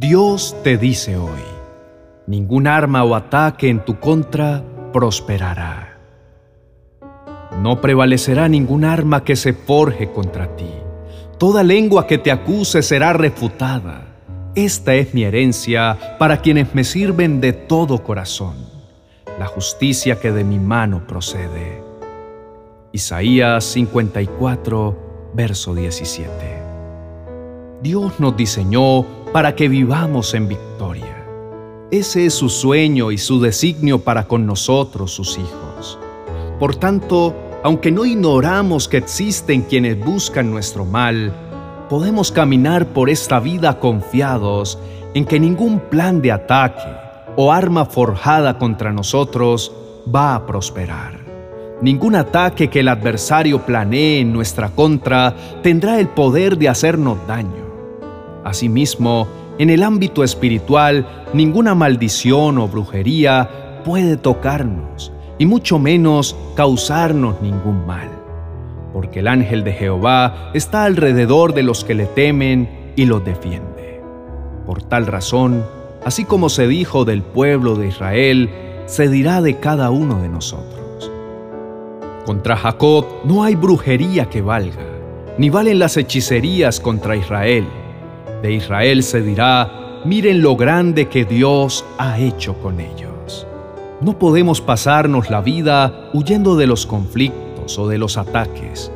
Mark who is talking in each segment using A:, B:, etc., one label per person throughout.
A: Dios te dice hoy, ningún arma o ataque en tu contra prosperará. No prevalecerá ningún arma que se forje contra ti. Toda lengua que te acuse será refutada. Esta es mi herencia para quienes me sirven de todo corazón, la justicia que de mi mano procede. Isaías 54, verso 17. Dios nos diseñó para que vivamos en victoria. Ese es su sueño y su designio para con nosotros, sus hijos. Por tanto, aunque no ignoramos que existen quienes buscan nuestro mal, podemos caminar por esta vida confiados en que ningún plan de ataque o arma forjada contra nosotros va a prosperar. Ningún ataque que el adversario planee en nuestra contra tendrá el poder de hacernos daño. Asimismo, en el ámbito espiritual, ninguna maldición o brujería puede tocarnos, y mucho menos causarnos ningún mal, porque el ángel de Jehová está alrededor de los que le temen y los defiende. Por tal razón, así como se dijo del pueblo de Israel, se dirá de cada uno de nosotros. Contra Jacob no hay brujería que valga, ni valen las hechicerías contra Israel de Israel se dirá, miren lo grande que Dios ha hecho con ellos. No podemos pasarnos la vida huyendo de los conflictos o de los ataques.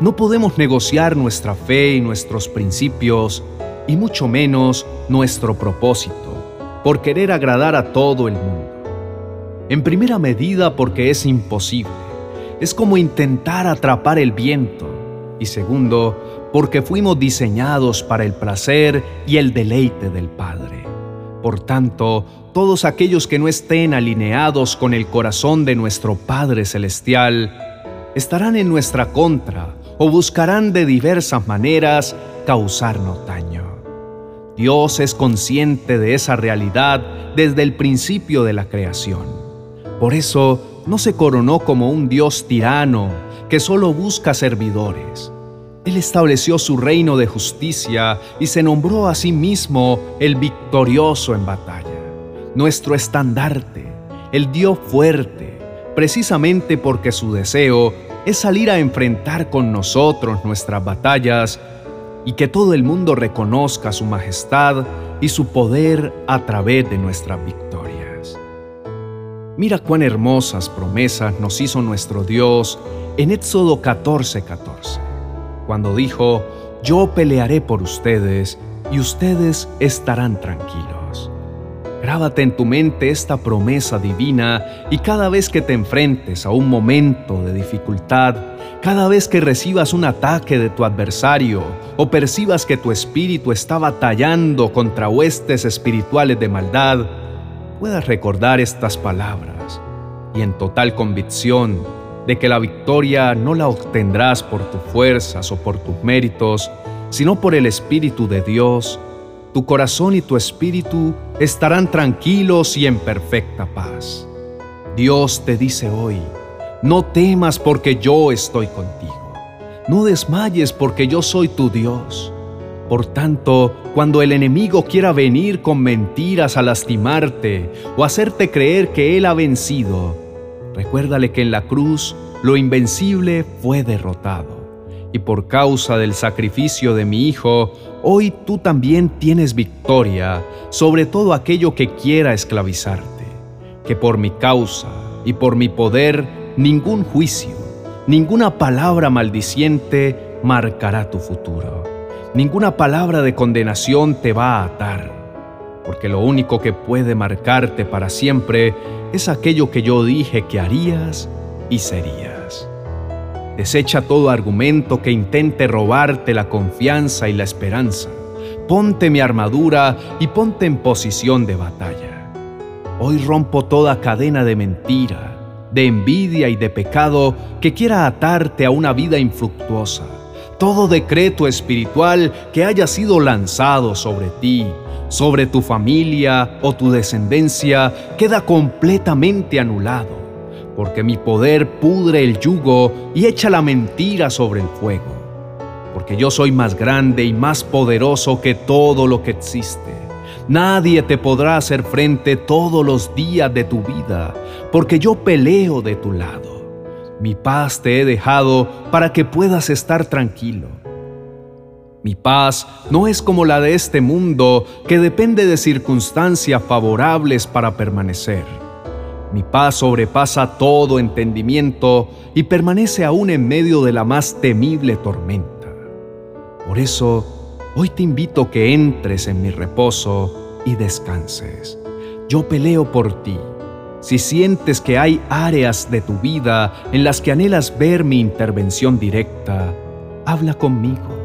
A: No podemos negociar nuestra fe y nuestros principios, y mucho menos nuestro propósito, por querer agradar a todo el mundo. En primera medida porque es imposible. Es como intentar atrapar el viento. Y segundo, porque fuimos diseñados para el placer y el deleite del Padre. Por tanto, todos aquellos que no estén alineados con el corazón de nuestro Padre Celestial estarán en nuestra contra o buscarán de diversas maneras causarnos daño. Dios es consciente de esa realidad desde el principio de la creación. Por eso no se coronó como un Dios tirano que solo busca servidores él estableció su reino de justicia y se nombró a sí mismo el victorioso en batalla, nuestro estandarte, el Dios fuerte, precisamente porque su deseo es salir a enfrentar con nosotros nuestras batallas y que todo el mundo reconozca su majestad y su poder a través de nuestras victorias. Mira cuán hermosas promesas nos hizo nuestro Dios en Éxodo 14:14. 14 cuando dijo, yo pelearé por ustedes y ustedes estarán tranquilos. Grábate en tu mente esta promesa divina y cada vez que te enfrentes a un momento de dificultad, cada vez que recibas un ataque de tu adversario o percibas que tu espíritu está batallando contra huestes espirituales de maldad, puedas recordar estas palabras y en total convicción de que la victoria no la obtendrás por tus fuerzas o por tus méritos, sino por el Espíritu de Dios, tu corazón y tu espíritu estarán tranquilos y en perfecta paz. Dios te dice hoy, no temas porque yo estoy contigo, no desmayes porque yo soy tu Dios. Por tanto, cuando el enemigo quiera venir con mentiras a lastimarte o hacerte creer que él ha vencido, Recuérdale que en la cruz lo invencible fue derrotado. Y por causa del sacrificio de mi Hijo, hoy tú también tienes victoria sobre todo aquello que quiera esclavizarte. Que por mi causa y por mi poder ningún juicio, ninguna palabra maldiciente marcará tu futuro. Ninguna palabra de condenación te va a atar porque lo único que puede marcarte para siempre es aquello que yo dije que harías y serías. Desecha todo argumento que intente robarte la confianza y la esperanza. Ponte mi armadura y ponte en posición de batalla. Hoy rompo toda cadena de mentira, de envidia y de pecado que quiera atarte a una vida infructuosa. Todo decreto espiritual que haya sido lanzado sobre ti sobre tu familia o tu descendencia queda completamente anulado, porque mi poder pudre el yugo y echa la mentira sobre el fuego, porque yo soy más grande y más poderoso que todo lo que existe, Nadie te podrá hacer frente todos los días de tu vida, porque yo peleo de tu lado. Mi paz te he dejado para que puedas estar tranquilo. Mi paz no es como la de este mundo que depende de circunstancias favorables para permanecer. Mi paz sobrepasa todo entendimiento y permanece aún en medio de la más temible tormenta. Por eso, Hoy te invito que entres en mi reposo y descanses. Yo peleo por ti. Si sientes que hay áreas de tu vida en las que anhelas ver mi intervención directa, habla conmigo.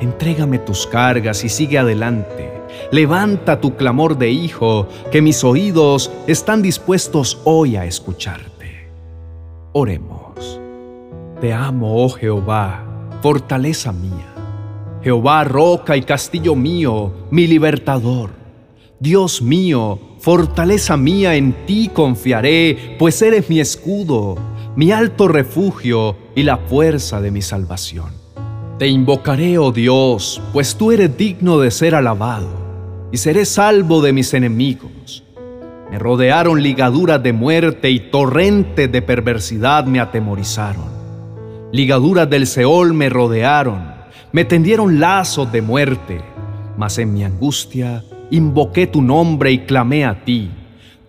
A: Entrégame tus cargas y sigue adelante. Levanta tu clamor de hijo, que mis oídos están dispuestos hoy a escucharte. Oremos. Te amo, oh Jehová, fortaleza mía. Jehová, roca y castillo mío, mi libertador. Dios mío, fortaleza mía, en ti confiaré, pues eres mi escudo, mi alto refugio y la fuerza de mi salvación. Te invocaré, oh Dios, pues tú eres digno de ser alabado, y seré salvo de mis enemigos. Me rodearon ligaduras de muerte y torrentes de perversidad me atemorizaron. Ligaduras del Seol me rodearon me tendieron lazos de muerte, mas en mi angustia invoqué tu nombre y clamé a ti.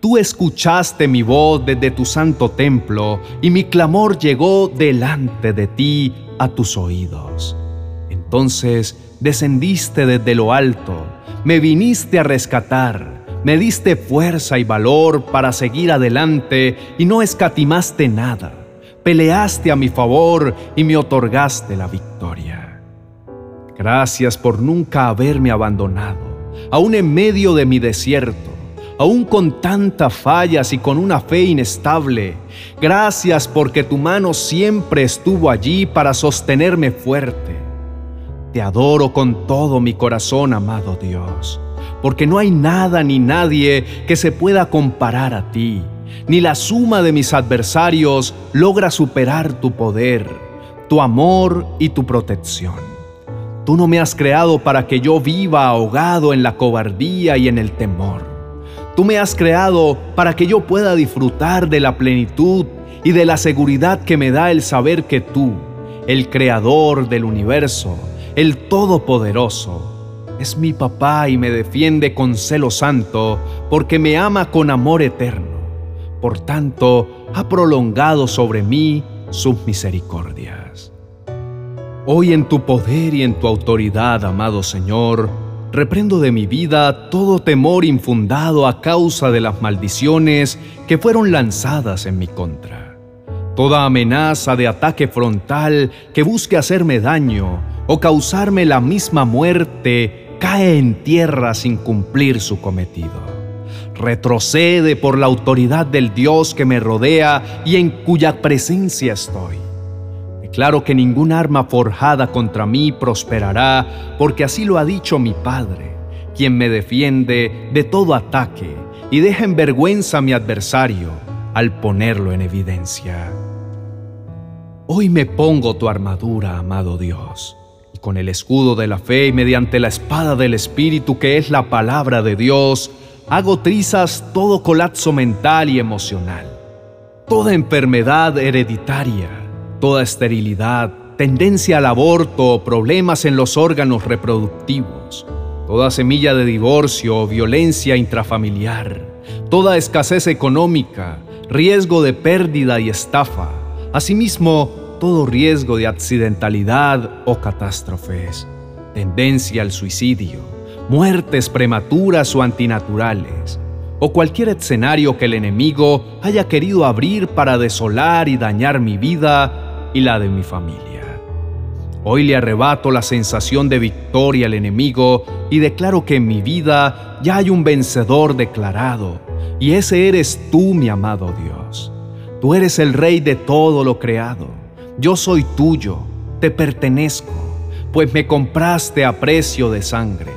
A: Tú escuchaste mi voz desde tu santo templo, y mi clamor llegó delante de ti a tus oídos. Entonces descendiste desde lo alto, me viniste a rescatar, me diste fuerza y valor para seguir adelante y no escatimaste nada. Peleaste a mi favor y me otorgaste la victoria. Gracias por nunca haberme abandonado, aún en medio de mi desierto, aún con tantas fallas y con una fe inestable. Gracias porque tu mano siempre estuvo allí para sostenerme fuerte. Te adoro con todo mi corazón, amado Dios, porque no hay nada ni nadie que se pueda comparar a ti, ni la suma de mis adversarios logra superar tu poder, tu amor y tu protección. Tú no me has creado para que yo viva ahogado en la cobardía y en el temor. Tú me has creado para que yo pueda disfrutar de la plenitud y de la seguridad que me da el saber que tú, el creador del universo, el todopoderoso, es mi papá y me defiende con celo santo porque me ama con amor eterno. Por tanto, ha prolongado sobre mí sus misericordias. Hoy en tu poder y en tu autoridad, amado Señor, reprendo de mi vida todo temor infundado a causa de las maldiciones que fueron lanzadas en mi contra. Toda amenaza de ataque frontal que busque hacerme daño o causarme la misma muerte cae en tierra sin cumplir su cometido. Retrocede por la autoridad del Dios que me rodea y en cuya presencia estoy Claro que ningún arma forjada contra mí prosperará, porque así lo ha dicho mi Padre, quien me defiende de todo ataque y deja en vergüenza a mi adversario al ponerlo en evidencia. Hoy me pongo tu armadura, amado Dios, y con el escudo de la fe y mediante la espada del Espíritu que es la palabra de Dios, hago trizas todo colapso mental y emocional, toda enfermedad hereditaria toda esterilidad, tendencia al aborto o problemas en los órganos reproductivos, toda semilla de divorcio o violencia intrafamiliar, toda escasez económica, riesgo de pérdida y estafa, asimismo todo riesgo de accidentalidad o catástrofes, tendencia al suicidio, muertes prematuras o antinaturales, o cualquier escenario que el enemigo haya querido abrir para desolar y dañar mi vida y la de mi familia. Hoy le arrebato la sensación de victoria al enemigo y declaro que en mi vida ya hay un vencedor declarado, y ese eres tú, mi amado Dios. Tú eres el rey de todo lo creado. Yo soy tuyo, te pertenezco, pues me compraste a precio de sangre.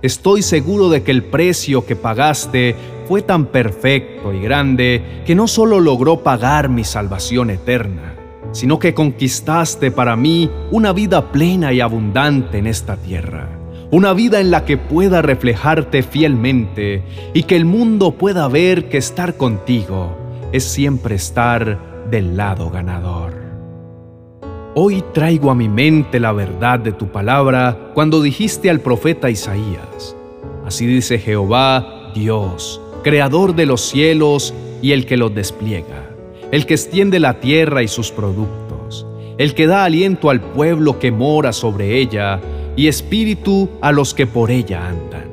A: Estoy seguro de que el precio que pagaste fue tan perfecto y grande que no solo logró pagar mi salvación eterna, sino que conquistaste para mí una vida plena y abundante en esta tierra, una vida en la que pueda reflejarte fielmente y que el mundo pueda ver que estar contigo es siempre estar del lado ganador. Hoy traigo a mi mente la verdad de tu palabra cuando dijiste al profeta Isaías, así dice Jehová, Dios, creador de los cielos y el que los despliega, el que extiende la tierra y sus productos, el que da aliento al pueblo que mora sobre ella, y espíritu a los que por ella andan.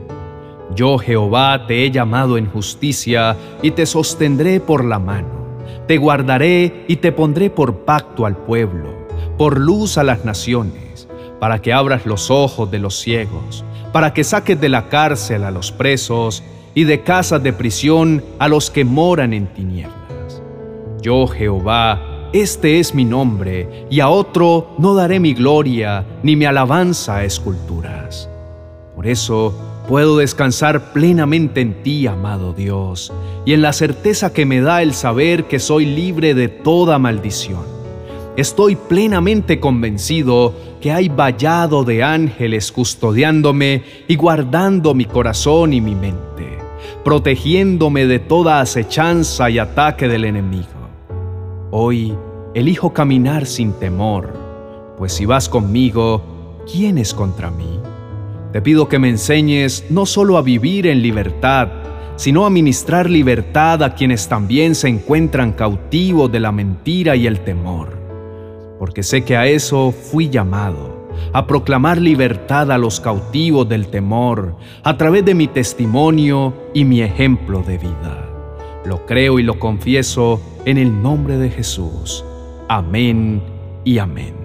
A: Yo Jehová te he llamado en justicia y te sostendré por la mano. Te guardaré y te pondré por pacto al pueblo, por luz a las naciones, para que abras los ojos de los ciegos, para que saques de la cárcel a los presos y de casas de prisión a los que moran en tinieblas. Yo Jehová este es mi nombre, y a otro no daré mi gloria ni mi alabanza a esculturas. Por eso puedo descansar plenamente en ti, amado Dios, y en la certeza que me da el saber que soy libre de toda maldición. Estoy plenamente convencido que hay vallado de ángeles custodiándome y guardando mi corazón y mi mente, protegiéndome de toda acechanza y ataque del enemigo. Hoy elijo caminar sin temor, pues si vas conmigo, ¿quién es contra mí? Te pido que me enseñes no solo a vivir en libertad, sino a ministrar libertad a quienes también se encuentran cautivos de la mentira y el temor, porque sé que a eso fui llamado, a proclamar libertad a los cautivos del temor, a través de mi testimonio y mi ejemplo de vida. Lo creo y lo confieso en el nombre de Jesús. Amén y amén.